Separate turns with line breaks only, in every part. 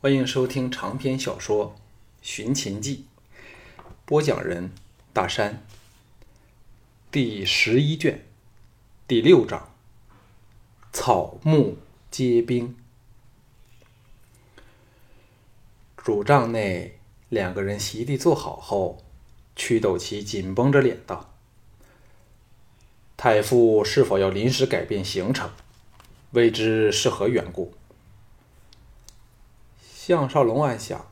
欢迎收听长篇小说《寻秦记》，播讲人大山。第十一卷，第六章：草木皆兵。主帐内，两个人席地坐好后，曲斗旗紧绷着脸道：“太傅是否要临时改变行程？未知是何缘故？”项少龙暗想：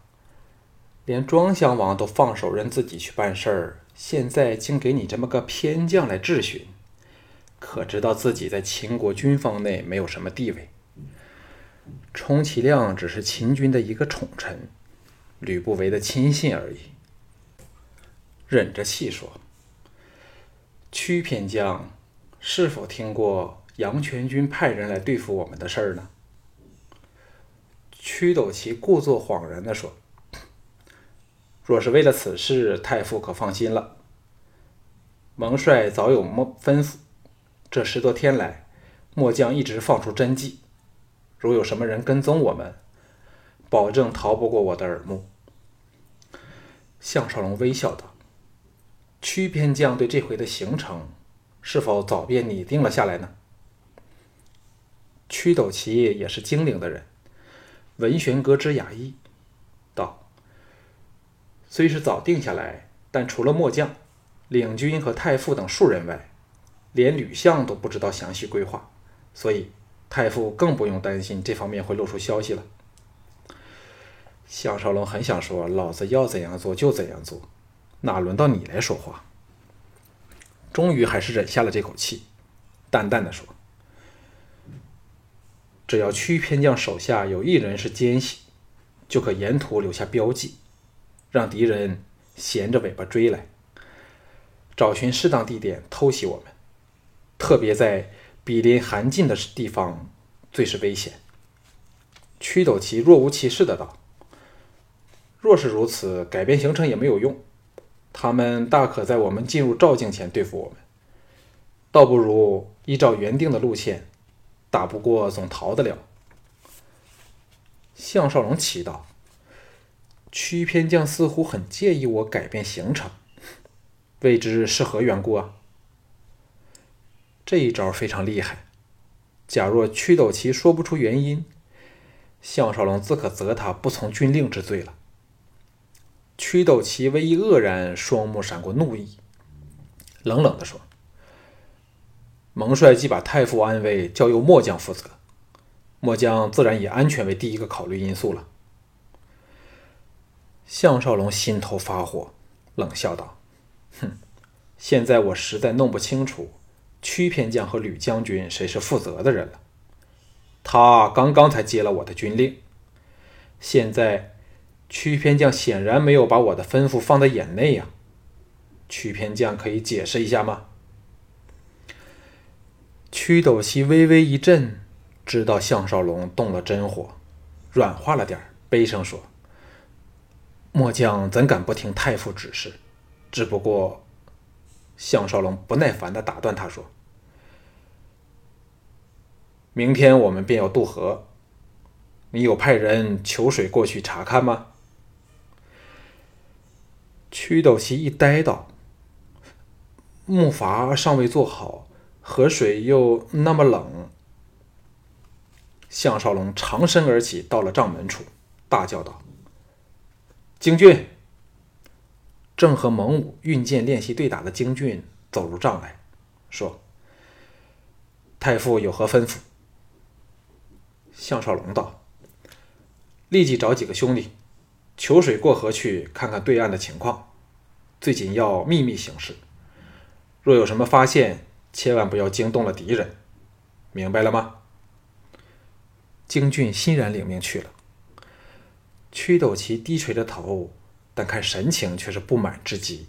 连庄襄王都放手让自己去办事儿，现在竟给你这么个偏将来质询，可知道自己在秦国军方内没有什么地位？充其量只是秦军的一个宠臣，吕不韦的亲信而已。忍着气说：“屈偏将是否听过杨全军派人来对付我们的事儿呢？”屈斗旗故作恍然地说：“若是为了此事，太傅可放心了。蒙帅早有吩吩咐，这十多天来，末将一直放出真迹。如有什么人跟踪我们，保证逃不过我的耳目。”项少龙微笑道：“屈偏将对这回的行程，是否早便拟定了下来呢？”屈斗旗也是精灵的人。文玄阁之雅意，道：“虽是早定下来，但除了末将、领军和太傅等数人外，连吕相都不知道详细规划，所以太傅更不用担心这方面会露出消息了。”项少龙很想说：“老子要怎样做就怎样做，哪轮到你来说话？”终于还是忍下了这口气，淡淡的说。只要屈偏将手下有一人是奸细，就可沿途留下标记，让敌人衔着尾巴追来，找寻适当地点偷袭我们。特别在比邻韩晋的地方最是危险。屈斗奇若无其事的道：“若是如此，改变行程也没有用。他们大可在我们进入赵境前对付我们，倒不如依照原定的路线。”打不过，总逃得了。项少龙奇道：“屈偏将似乎很介意我改变行程，未知是何缘故啊？”这一招非常厉害。假若屈斗旗说不出原因，项少龙自可责他不从军令之罪了。屈斗旗微一愕然，双目闪过怒意，冷冷的说。蒙帅既把太傅安危交由末将负责，末将自然以安全为第一个考虑因素了。项少龙心头发火，冷笑道：“哼，现在我实在弄不清楚屈偏将和吕将军谁是负责的人了。他刚刚才接了我的军令，现在屈偏将显然没有把我的吩咐放在眼内呀。屈偏将可以解释一下吗？”屈斗旗微微一震，知道项少龙动了真火，软化了点悲声说：“末将怎敢不听太傅指示？只不过……”项少龙不耐烦的打断他说：“明天我们便要渡河，你有派人求水过去查看吗？”屈斗旗一呆道：“木筏尚未做好。”河水又那么冷，项少龙长身而起，到了帐门处，大叫道：“京俊！”正和蒙武运剑练习对打的京俊走入帐来说：“太傅有何吩咐？”项少龙道：“立即找几个兄弟，求水过河去看看对岸的情况，最紧要秘密行事，若有什么发现。”千万不要惊动了敌人，明白了吗？京俊欣然领命去了。屈斗旗低垂着头，但看神情却是不满之极。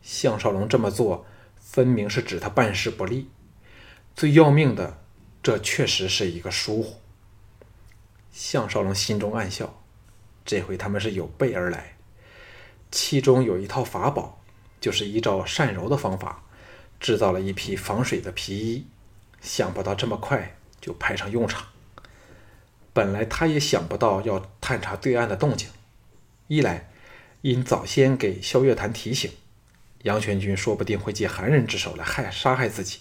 项少龙这么做，分明是指他办事不力。最要命的，这确实是一个疏忽。项少龙心中暗笑，这回他们是有备而来，其中有一套法宝，就是依照善柔的方法。制造了一批防水的皮衣，想不到这么快就派上用场。本来他也想不到要探查对岸的动静，一来因早先给萧月潭提醒，杨全军说不定会借韩人之手来害杀害自己。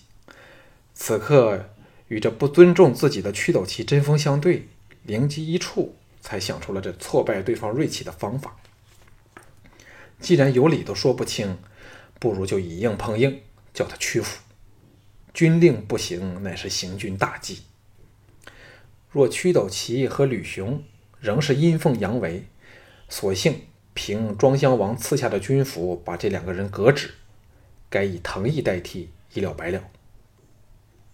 此刻与这不尊重自己的屈斗旗针锋相对，灵机一触，才想出了这挫败对方锐气的方法。既然有理都说不清，不如就以硬碰硬，叫他屈服。军令不行，乃是行军大忌。若屈斗旗和吕雄仍是阴奉阳违，索性凭庄襄王赐下的军符把这两个人革职，改以藤毅代替，一了百了。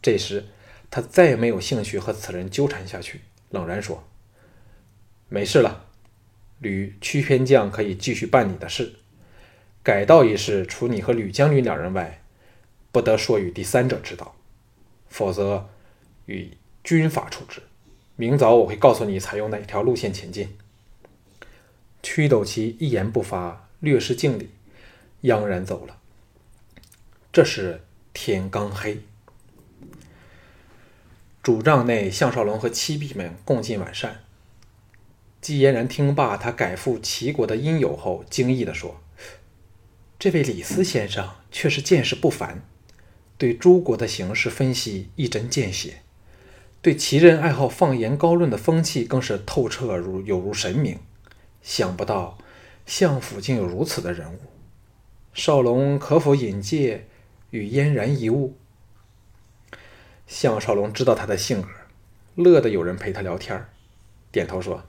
这时他再也没有兴趣和此人纠缠下去，冷然说：“没事了，吕屈偏将可以继续办你的事。改道一事，除你和吕将军两人外，不得说与第三者知道，否则与军法处置。”明早我会告诉你采用哪条路线前进。屈斗奇一言不发，略施敬礼，央然走了。这时天刚黑，主帐内，项少龙和七婢们共进晚膳。季嫣然听罢他改赴齐国的因由后，惊异地说：“这位李斯先生却是见识不凡，对诸国的形势分析一针见血。”对齐人爱好放言高论的风气更是透彻如有如神明，想不到相府竟有如此的人物。少龙可否引介与嫣然一晤？项少龙知道他的性格，乐得有人陪他聊天点头说：“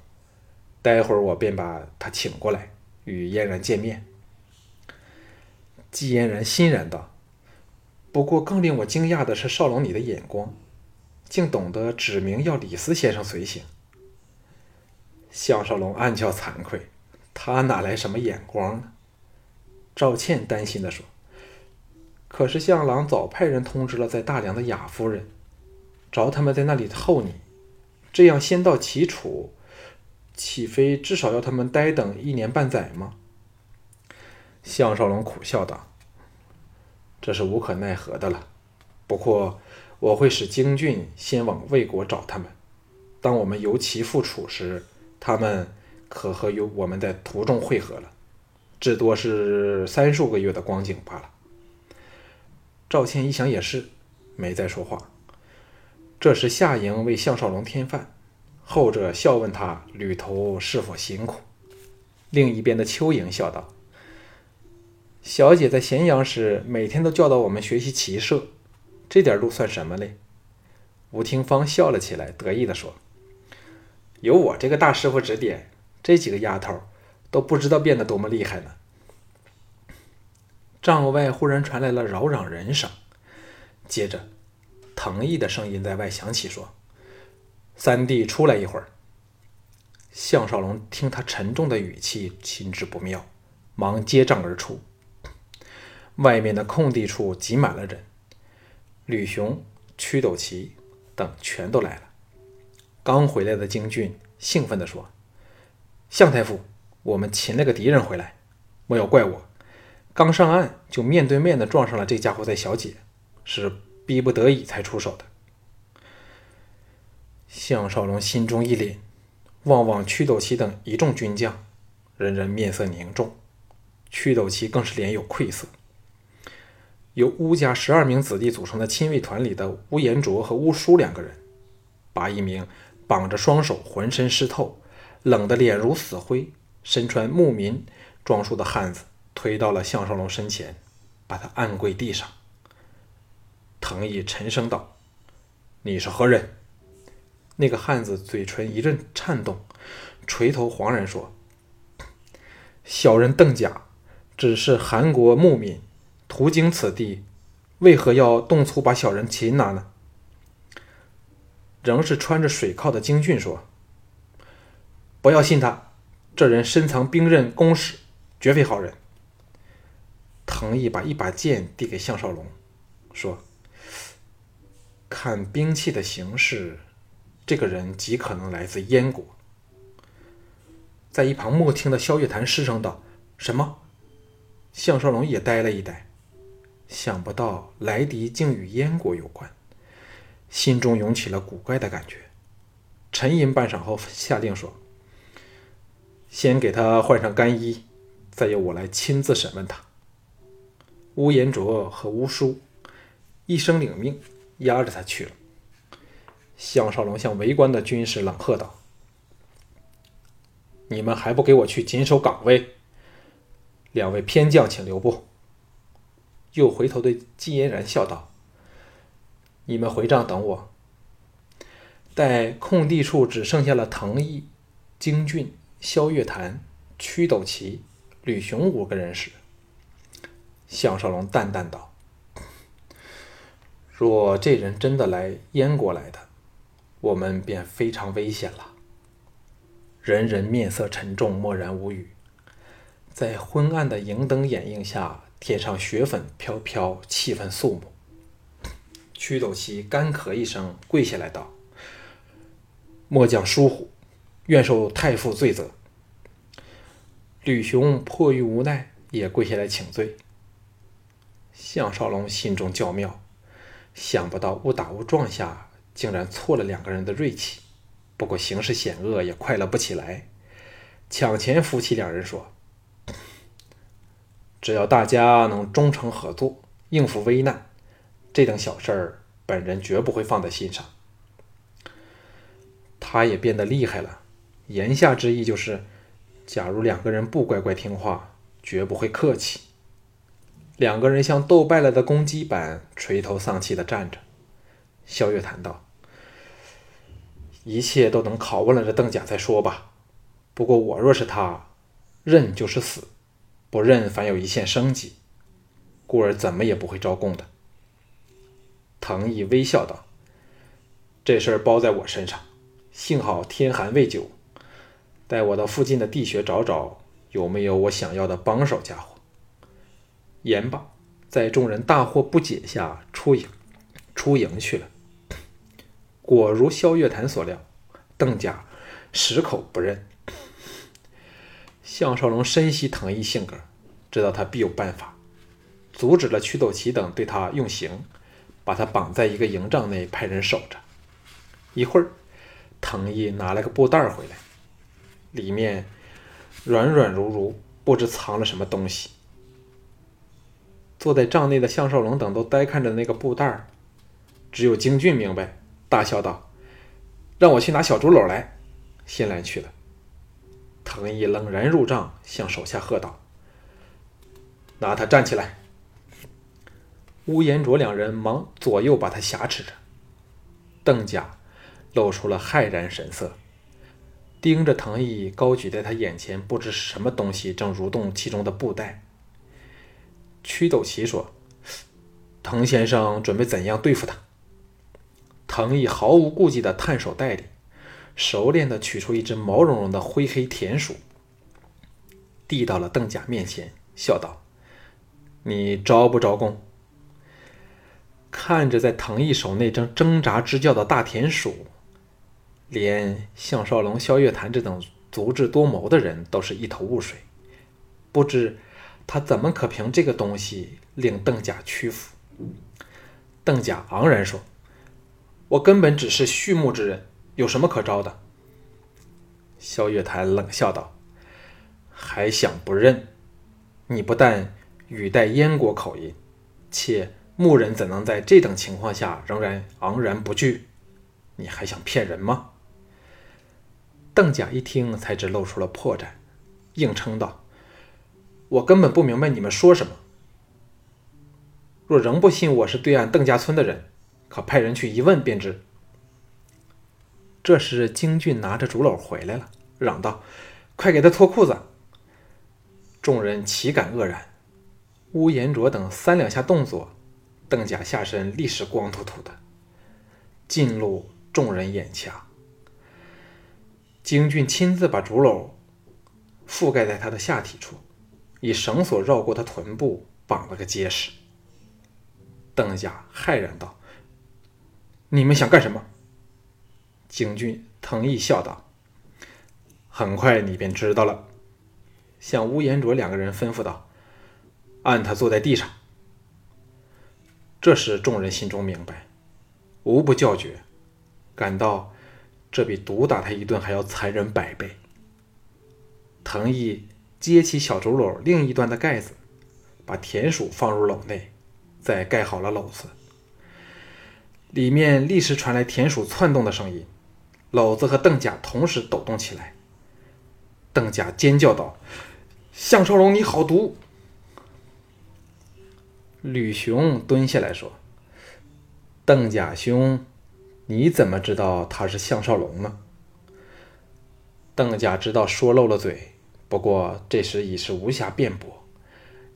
待会儿我便把他请过来与嫣然见面。”季嫣然欣然道：“不过更令我惊讶的是，少龙你的眼光。”竟懂得指明要李斯先生随行。项少龙暗叫惭愧，他哪来什么眼光呢？赵倩担心的说：“可是项郎早派人通知了在大梁的雅夫人，找他们在那里候你，这样先到齐楚，岂非至少要他们待等一年半载吗？”项少龙苦笑道：“这是无可奈何的了。不过……”我会使京俊先往魏国找他们。当我们由齐复楚时，他们可和有我们在途中会合了。至多是三数个月的光景罢了。赵倩一想也是，没再说话。这时夏莹为项少龙添饭，后者笑问他旅途是否辛苦。另一边的秋莹笑道：“小姐在咸阳时，每天都教导我们学习骑射。”这点路算什么嘞？吴廷芳笑了起来，得意地说：“有我这个大师傅指点，这几个丫头都不知道变得多么厉害呢。”帐外忽然传来了扰攘人声，接着藤毅的声音在外响起，说：“三弟出来一会儿。”项少龙听他沉重的语气，心知不妙，忙接帐而出。外面的空地处挤满了人。吕雄、屈斗奇等全都来了。刚回来的京俊兴奋地说：“向太傅，我们擒了个敌人回来，莫要怪我。刚上岸就面对面的撞上了这家伙的小姐，是逼不得已才出手的。”项少龙心中一凛，望望屈斗奇等一众军将，人人面色凝重，屈斗奇更是脸有愧色。由乌家十二名子弟组成的亲卫团里的乌延灼和乌叔两个人，把一名绑着双手、浑身湿透、冷得脸如死灰、身穿牧民装束的汉子推到了项少龙身前，把他按跪地上。藤毅沉声道：“你是何人？”那个汉子嘴唇一阵颤动，垂头惶然说：“小人邓甲，只是韩国牧民。”途经此地，为何要动粗把小人擒拿呢？仍是穿着水铐的京俊说：“不要信他，这人深藏兵刃弓矢，绝非好人。”藤毅把一把剑递给项少龙，说：“看兵器的形式，这个人极可能来自燕国。”在一旁默听的萧月潭失声道：“什么？”项少龙也呆了一呆。想不到莱迪竟与燕国有关，心中涌起了古怪的感觉。沉吟半晌后，下令说：“先给他换上干衣，再由我来亲自审问他。”乌延灼和乌叔一声领命，押着他去了。项少龙向围观的军士冷喝道：“你们还不给我去紧守岗位！两位偏将，请留步。”又回头对季嫣然笑道：“你们回帐等我。”待空地处只剩下了藤毅、京俊、萧月潭、屈斗奇、吕雄五个人时，项少龙淡淡道：“若这人真的来燕国来的，我们便非常危险了。”人人面色沉重，默然无语。在昏暗的荧灯掩映下，天上雪粉飘飘，气氛肃穆。屈斗奇干咳一声，跪下来道。末将疏忽，愿受太傅罪责。吕雄迫于无奈，也跪下来请罪。项少龙心中叫妙，想不到误打误撞下，竟然挫了两个人的锐气。不过形势险恶，也快乐不起来，抢前扶起两人说：“只要大家能忠诚合作，应付危难，这等小事儿，本人绝不会放在心上。”他也变得厉害了，言下之意就是，假如两个人不乖乖听话，绝不会客气。两个人像斗败了的公鸡般垂头丧气地站着。萧月谈道：“一切都等拷问了这邓甲再说吧。不过我若是他，认就是死，不认凡有一线生机，故而怎么也不会招供的。”藤毅微笑道：“这事儿包在我身上。”幸好天寒未久，带我到附近的地穴找找，有没有我想要的帮手家伙。言罢，在众人大惑不解下出营，出营去了。果如萧月潭所料，邓家矢口不认。项少龙深悉藤毅性格，知道他必有办法，阻止了曲斗奇等对他用刑，把他绑在一个营帐内，派人守着。一会儿。藤毅拿了个布袋回来，里面软软如如，不知藏了什么东西。坐在帐内的项少龙等都呆看着那个布袋，只有京俊明白，大笑道：“让我去拿小竹篓来。”新来去了。藤毅冷然入帐，向手下喝道：“拿他站起来！”乌延灼两人忙左右把他挟持着。邓家。露出了骇然神色，盯着藤毅高举在他眼前不知什么东西正蠕动其中的布袋。屈斗奇说：“藤先生准备怎样对付他？”藤毅毫无顾忌地探手袋里，熟练地取出一只毛茸茸的灰黑田鼠，递到了邓甲面前，笑道：“你招不招供？”看着在藤毅手内正挣扎支叫的大田鼠。连项少龙、萧月潭这等足智多谋的人都是一头雾水，不知他怎么可凭这个东西令邓甲屈服。邓甲昂然说：“我根本只是畜牧之人，有什么可招的？”萧月潭冷笑道：“还想不认？你不但语带燕国口音，且牧人怎能在这等情况下仍然昂然不惧？你还想骗人吗？”邓甲一听，才知露出了破绽，硬撑道：“我根本不明白你们说什么。若仍不信我是对岸邓家村的人，可派人去一问便知。”这时，京俊拿着竹篓回来了，嚷道：“快给他脱裤子！”众人岂敢愕然？乌延灼等三两下动作，邓甲下身立时光秃秃的，进入众人眼前。京俊亲自把竹篓覆盖在他的下体处，以绳索绕过他臀部，绑了个结实。邓家骇然道：“你们想干什么？”景俊藤毅笑道：“很快你便知道了。”向乌延灼两个人吩咐道：“按他坐在地上。”这时众人心中明白，无不叫绝，感到。这比毒打他一顿还要残忍百倍。藤义揭起小竹篓另一端的盖子，把田鼠放入篓内，再盖好了篓子。里面立时传来田鼠窜动的声音，篓子和邓甲同时抖动起来。邓甲尖叫道：“项少龙，你好毒！”吕雄蹲下来说：“邓甲兄，你怎么知道他是项少龙呢？”邓甲知道说漏了嘴，不过这时已是无暇辩驳，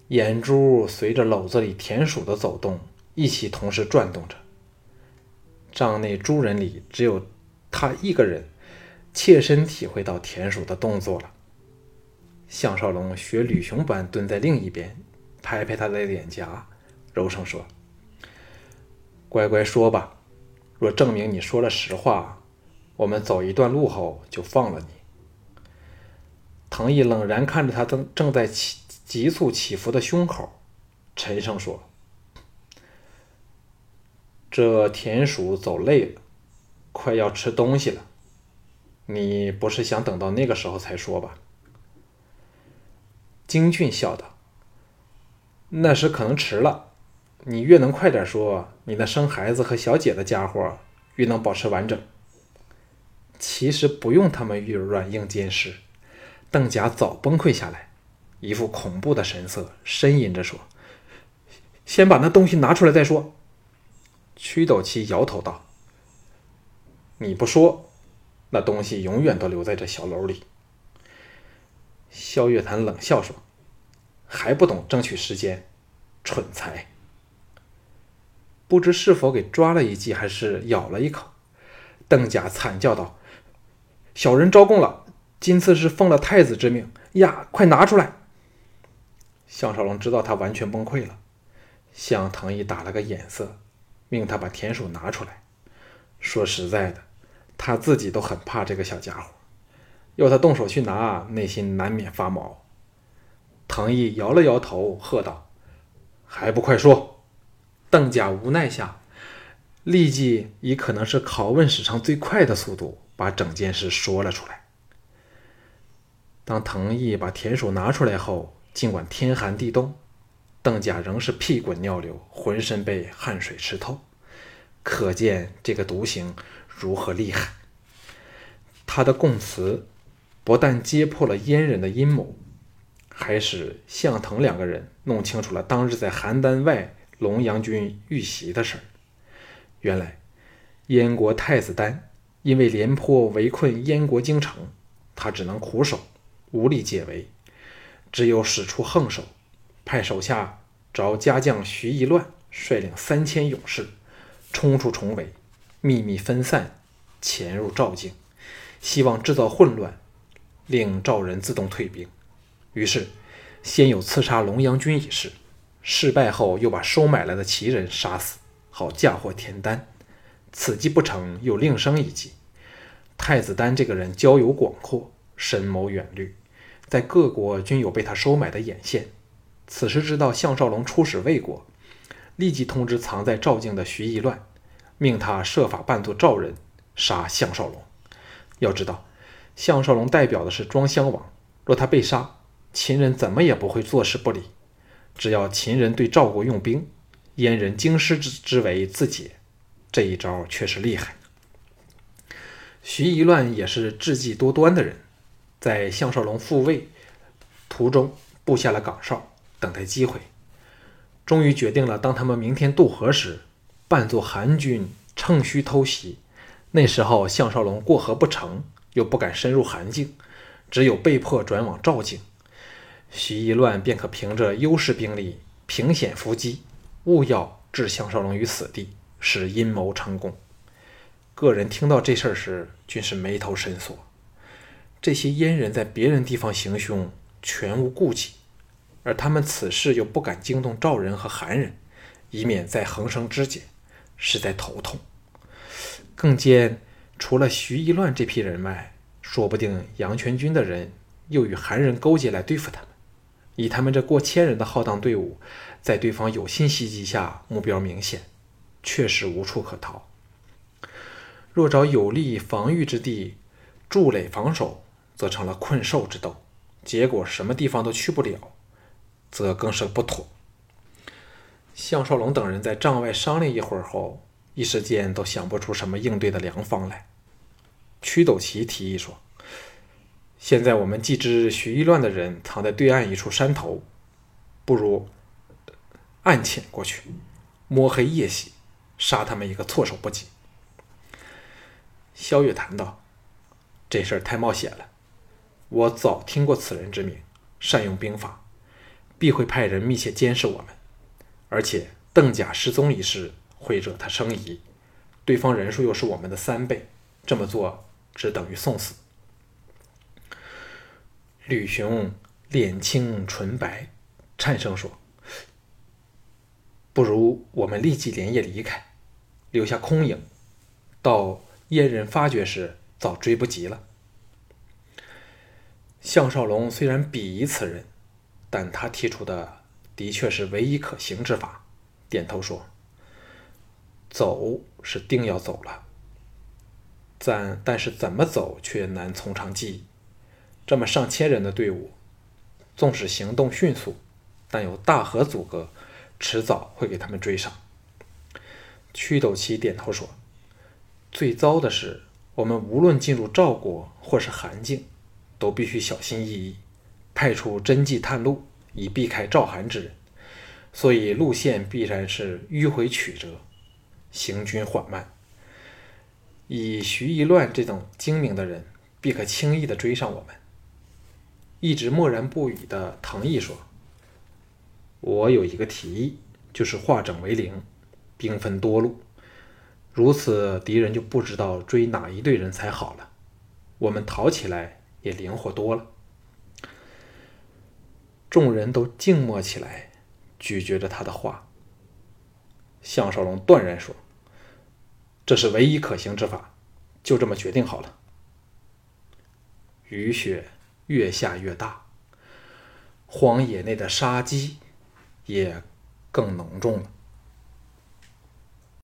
眼珠随着篓子里田鼠的走动一起同时转动着。帐内诸人里，只有他一个人切身体会到田鼠的动作了。项少龙学吕雄般蹲在另一边，拍拍他的脸颊，柔声说：“乖乖说吧，若证明你说了实话，我们走一段路后就放了你。”藤义冷然看着他正正在起急速起伏的胸口，沉声说：“这田鼠走累了，快要吃东西了。你不是想等到那个时候才说吧？”京俊笑道：“那时可能迟了。你越能快点说，你那生孩子和小姐的家伙越能保持完整。其实不用他们软硬兼施。”邓甲早崩溃下来，一副恐怖的神色，呻吟着说：“先把那东西拿出来再说。”曲斗七摇头道：“你不说，那东西永远都留在这小楼里。”萧月潭冷笑说：“还不懂争取时间，蠢材！不知是否给抓了一记，还是咬了一口。”邓甲惨叫道：“小人招供了，今次是奉了太子之命呀！快拿出来！”项少龙知道他完全崩溃了，向藤毅打了个眼色，命他把田鼠拿出来。说实在的，他自己都很怕这个小家伙。要他动手去拿，内心难免发毛。藤义摇了摇头，喝道：“还不快说！”邓甲无奈下，立即以可能是拷问史上最快的速度，把整件事说了出来。当藤义把田鼠拿出来后，尽管天寒地冻，邓甲仍是屁滚尿流，浑身被汗水湿透，可见这个毒刑如何厉害。他的供词。不但揭破了阉人的阴谋，还使向腾两个人弄清楚了当日在邯郸外龙阳军遇袭的事儿。原来，燕国太子丹因为廉颇围困燕国京城，他只能苦守，无力解围，只有使出横手，派手下找家将徐夷乱率领三千勇士，冲出重围，秘密分散，潜入赵境，希望制造混乱。令赵人自动退兵，于是先有刺杀龙阳军一事，失败后又把收买来的齐人杀死，好嫁祸田丹。此计不成，又另生一计。太子丹这个人交友广阔，深谋远虑，在各国均有被他收买的眼线。此时知道项少龙出使魏国，立即通知藏在赵境的徐夷乱，命他设法扮作赵人，杀项少龙。要知道。项少龙代表的是庄襄王，若他被杀，秦人怎么也不会坐视不理。只要秦人对赵国用兵，燕人京师之之围自解。这一招确实厉害。徐夷乱也是智计多端的人，在项少龙复位途中布下了岗哨，等待机会。终于决定了，当他们明天渡河时，扮作韩军乘虚偷袭。那时候项少龙过河不成。又不敢深入韩境，只有被迫转往赵境。徐一乱便可凭着优势兵力凭险伏击，务要置项少龙于死地，使阴谋成功。个人听到这事儿时，均是眉头深锁。这些阉人在别人地方行凶，全无顾忌，而他们此事又不敢惊动赵人和韩人，以免再横生枝节，实在头痛。更兼。除了徐一乱这批人外，说不定杨全军的人又与韩人勾结来对付他们。以他们这过千人的浩荡队伍，在对方有心袭击下，目标明显，确实无处可逃。若找有利防御之地筑垒防守，则成了困兽之斗，结果什么地方都去不了，则更是不妥。项少龙等人在帐外商量一会儿后，一时间都想不出什么应对的良方来。屈斗奇提议说：“现在我们既知徐一乱的人藏在对岸一处山头，不如暗潜过去，摸黑夜袭，杀他们一个措手不及。”萧月谈道：“这事儿太冒险了，我早听过此人之名，善用兵法，必会派人密切监视我们。而且邓甲失踪一事会惹他生疑，对方人数又是我们的三倍，这么做。”只等于送死。吕雄脸青唇白，颤声说：“不如我们立即连夜离开，留下空影，到燕人发觉时，早追不及了。”项少龙虽然鄙夷此人，但他提出的的确是唯一可行之法，点头说：“走是定要走了。”但但是怎么走却难从长计议。这么上千人的队伍，纵使行动迅速，但有大河阻隔，迟早会给他们追上。屈斗奇点头说：“最糟的是，我们无论进入赵国或是韩境，都必须小心翼翼，派出侦缉探路，以避开赵韩之人。所以路线必然是迂回曲折，行军缓慢。”以徐一乱这种精明的人，必可轻易的追上我们。一直默然不语的唐毅说：“我有一个提议，就是化整为零，兵分多路，如此敌人就不知道追哪一队人才好了，我们逃起来也灵活多了。”众人都静默起来，咀嚼着他的话。项少龙断然说。这是唯一可行之法，就这么决定好了。雨雪越下越大，荒野内的杀机也更浓重了。